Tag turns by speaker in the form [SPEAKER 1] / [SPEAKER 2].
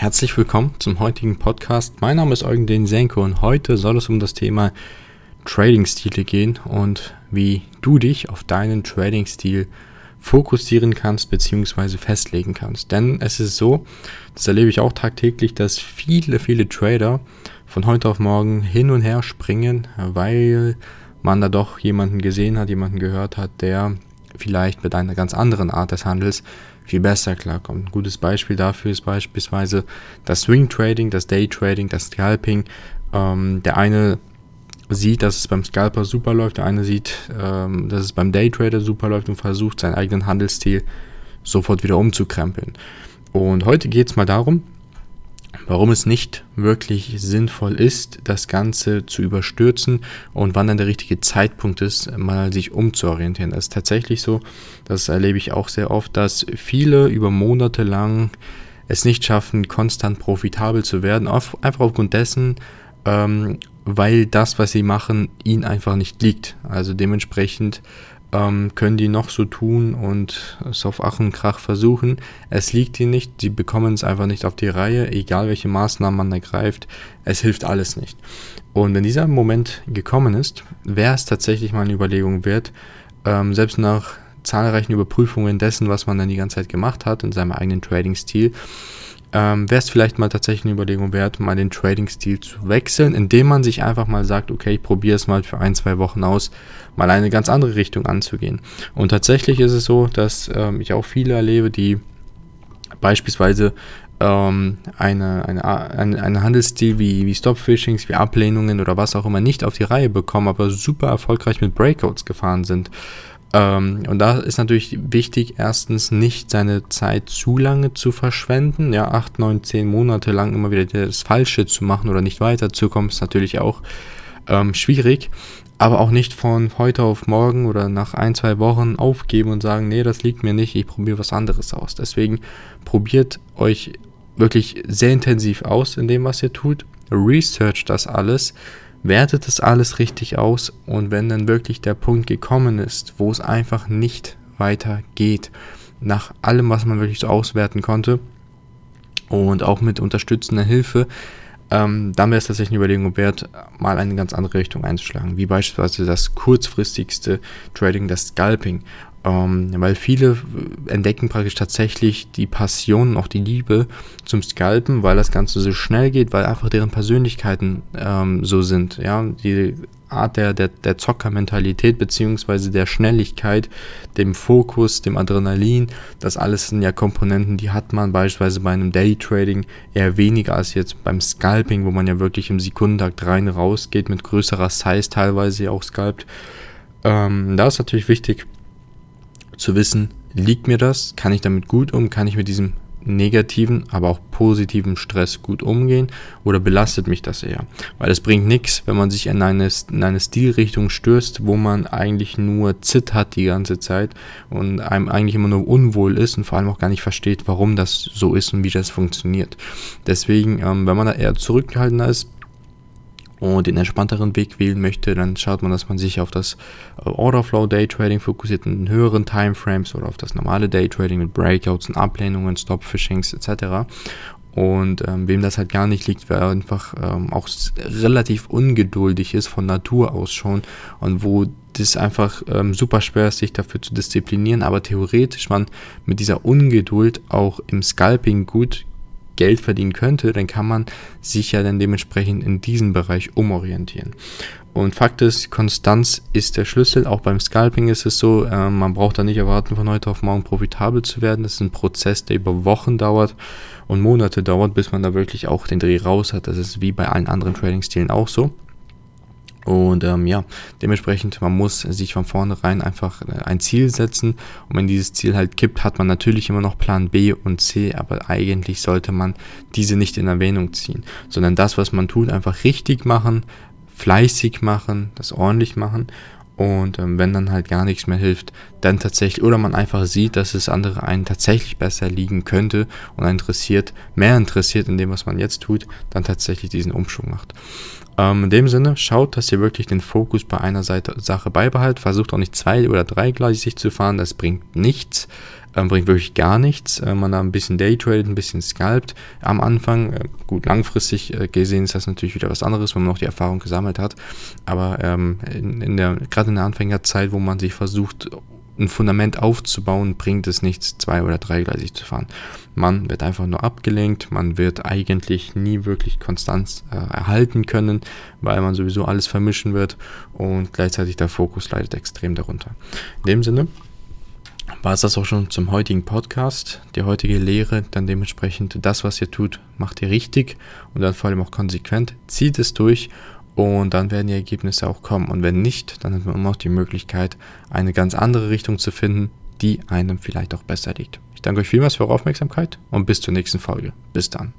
[SPEAKER 1] Herzlich willkommen zum heutigen Podcast. Mein Name ist Eugen Densenko und heute soll es um das Thema Trading-Stile gehen und wie du dich auf deinen Trading-Stil fokussieren kannst bzw. festlegen kannst. Denn es ist so, das erlebe ich auch tagtäglich, dass viele, viele Trader von heute auf morgen hin und her springen, weil man da doch jemanden gesehen hat, jemanden gehört hat, der vielleicht mit einer ganz anderen Art des Handels viel besser klarkommt. Ein gutes Beispiel dafür ist beispielsweise das Swing Trading, das Day Trading, das Scalping. Ähm, der eine sieht, dass es beim Scalper super läuft, der eine sieht, ähm, dass es beim Day Trader super läuft und versucht, seinen eigenen Handelsstil sofort wieder umzukrempeln. Und heute geht es mal darum, warum es nicht wirklich sinnvoll ist, das Ganze zu überstürzen und wann dann der richtige Zeitpunkt ist, mal sich umzuorientieren. Das ist tatsächlich so, das erlebe ich auch sehr oft, dass viele über Monate lang es nicht schaffen, konstant profitabel zu werden, einfach aufgrund dessen, ähm, weil das, was sie machen, ihnen einfach nicht liegt. Also dementsprechend ähm, können die noch so tun und es auf Ach versuchen. Es liegt ihnen nicht, sie bekommen es einfach nicht auf die Reihe, egal welche Maßnahmen man ergreift, es hilft alles nicht. Und wenn dieser Moment gekommen ist, wäre es tatsächlich mal eine Überlegung wert, ähm, selbst nach zahlreichen Überprüfungen dessen, was man dann die ganze Zeit gemacht hat in seinem eigenen Trading-Stil, ähm, wäre es vielleicht mal tatsächlich eine Überlegung wert, mal den Trading-Stil zu wechseln, indem man sich einfach mal sagt, okay, ich probiere es mal für ein, zwei Wochen aus, mal eine ganz andere Richtung anzugehen. Und tatsächlich ist es so, dass ähm, ich auch viele erlebe, die beispielsweise ähm, eine, eine, eine, eine Handelsstil wie, wie Stop-Fishings, wie Ablehnungen oder was auch immer nicht auf die Reihe bekommen, aber super erfolgreich mit Breakouts gefahren sind. Ähm, und da ist natürlich wichtig, erstens nicht seine Zeit zu lange zu verschwenden. Ja, acht, neun, zehn Monate lang immer wieder das Falsche zu machen oder nicht weiterzukommen, ist natürlich auch ähm, schwierig. Aber auch nicht von heute auf morgen oder nach ein, zwei Wochen aufgeben und sagen, nee, das liegt mir nicht, ich probiere was anderes aus. Deswegen probiert euch wirklich sehr intensiv aus in dem, was ihr tut. Research das alles wertet das alles richtig aus und wenn dann wirklich der Punkt gekommen ist, wo es einfach nicht weiter geht, nach allem, was man wirklich so auswerten konnte und auch mit unterstützender Hilfe, ähm, dann wäre es tatsächlich eine Überlegung wert, mal eine ganz andere Richtung einzuschlagen, wie beispielsweise das kurzfristigste Trading, das Scalping. Ähm, weil viele entdecken praktisch tatsächlich die Passion und auch die Liebe zum Scalpen, weil das Ganze so schnell geht, weil einfach deren Persönlichkeiten ähm, so sind. Ja, die Art der, der, der Zockermentalität beziehungsweise der Schnelligkeit, dem Fokus, dem Adrenalin, das alles sind ja Komponenten, die hat man beispielsweise bei einem Daytrading eher weniger als jetzt beim Scalping, wo man ja wirklich im Sekundentakt rein rausgeht, mit größerer Size teilweise auch scalpt. Ähm, da ist natürlich wichtig, zu wissen, liegt mir das, kann ich damit gut um, kann ich mit diesem negativen, aber auch positiven Stress gut umgehen oder belastet mich das eher? Weil es bringt nichts, wenn man sich in eine, in eine Stilrichtung stößt, wo man eigentlich nur zittert die ganze Zeit und einem eigentlich immer nur unwohl ist und vor allem auch gar nicht versteht, warum das so ist und wie das funktioniert. Deswegen, ähm, wenn man da eher zurückgehaltener ist, und den entspannteren Weg wählen möchte, dann schaut man, dass man sich auf das äh, Orderflow Daytrading fokussiert in höheren Timeframes oder auf das normale Daytrading mit Breakouts und Ablehnungen, Stop-Fishings etc. Und ähm, wem das halt gar nicht liegt, wer einfach ähm, auch relativ ungeduldig ist von Natur aus schon und wo das einfach ähm, super schwer ist, sich dafür zu disziplinieren, aber theoretisch man mit dieser Ungeduld auch im Scalping gut Geld verdienen könnte, dann kann man sich ja dann dementsprechend in diesem Bereich umorientieren. Und Fakt ist, Konstanz ist der Schlüssel. Auch beim Scalping ist es so, äh, man braucht da nicht erwarten, von heute auf morgen profitabel zu werden. Das ist ein Prozess, der über Wochen dauert und Monate dauert, bis man da wirklich auch den Dreh raus hat. Das ist wie bei allen anderen Trading-Stilen auch so. Und ähm, ja, dementsprechend, man muss sich von vornherein einfach äh, ein Ziel setzen. Und wenn dieses Ziel halt kippt, hat man natürlich immer noch Plan B und C, aber eigentlich sollte man diese nicht in Erwähnung ziehen, sondern das, was man tut, einfach richtig machen, fleißig machen, das ordentlich machen und ähm, wenn dann halt gar nichts mehr hilft, dann tatsächlich, oder man einfach sieht, dass es andere einen tatsächlich besser liegen könnte und interessiert, mehr interessiert in dem, was man jetzt tut, dann tatsächlich diesen Umschwung macht. Ähm, in dem Sinne, schaut, dass ihr wirklich den Fokus bei einer Seite, Sache beibehaltet. Versucht auch nicht zwei oder dreigleisig zu fahren, das bringt nichts. ähm, bringt wirklich gar nichts. Äh, man da ein bisschen daytradet, ein bisschen scalpt am Anfang. Äh, gut, langfristig äh, gesehen ist das natürlich wieder was anderes, wenn man noch die Erfahrung gesammelt hat. Aber ähm, in, in gerade in der Anfängerzeit, wo man sich versucht, ein Fundament aufzubauen, bringt es nichts, zwei- oder dreigleisig zu fahren. Man wird einfach nur abgelenkt, man wird eigentlich nie wirklich Konstanz äh, erhalten können, weil man sowieso alles vermischen wird und gleichzeitig der Fokus leidet extrem darunter. In dem Sinne war es das auch schon zum heutigen Podcast. Die heutige Lehre, dann dementsprechend das, was ihr tut, macht ihr richtig und dann vor allem auch konsequent, zieht es durch und dann werden die Ergebnisse auch kommen. Und wenn nicht, dann hat man immer noch die Möglichkeit, eine ganz andere Richtung zu finden, die einem vielleicht auch besser liegt. Ich danke euch vielmals für eure Aufmerksamkeit und bis zur nächsten Folge. Bis dann.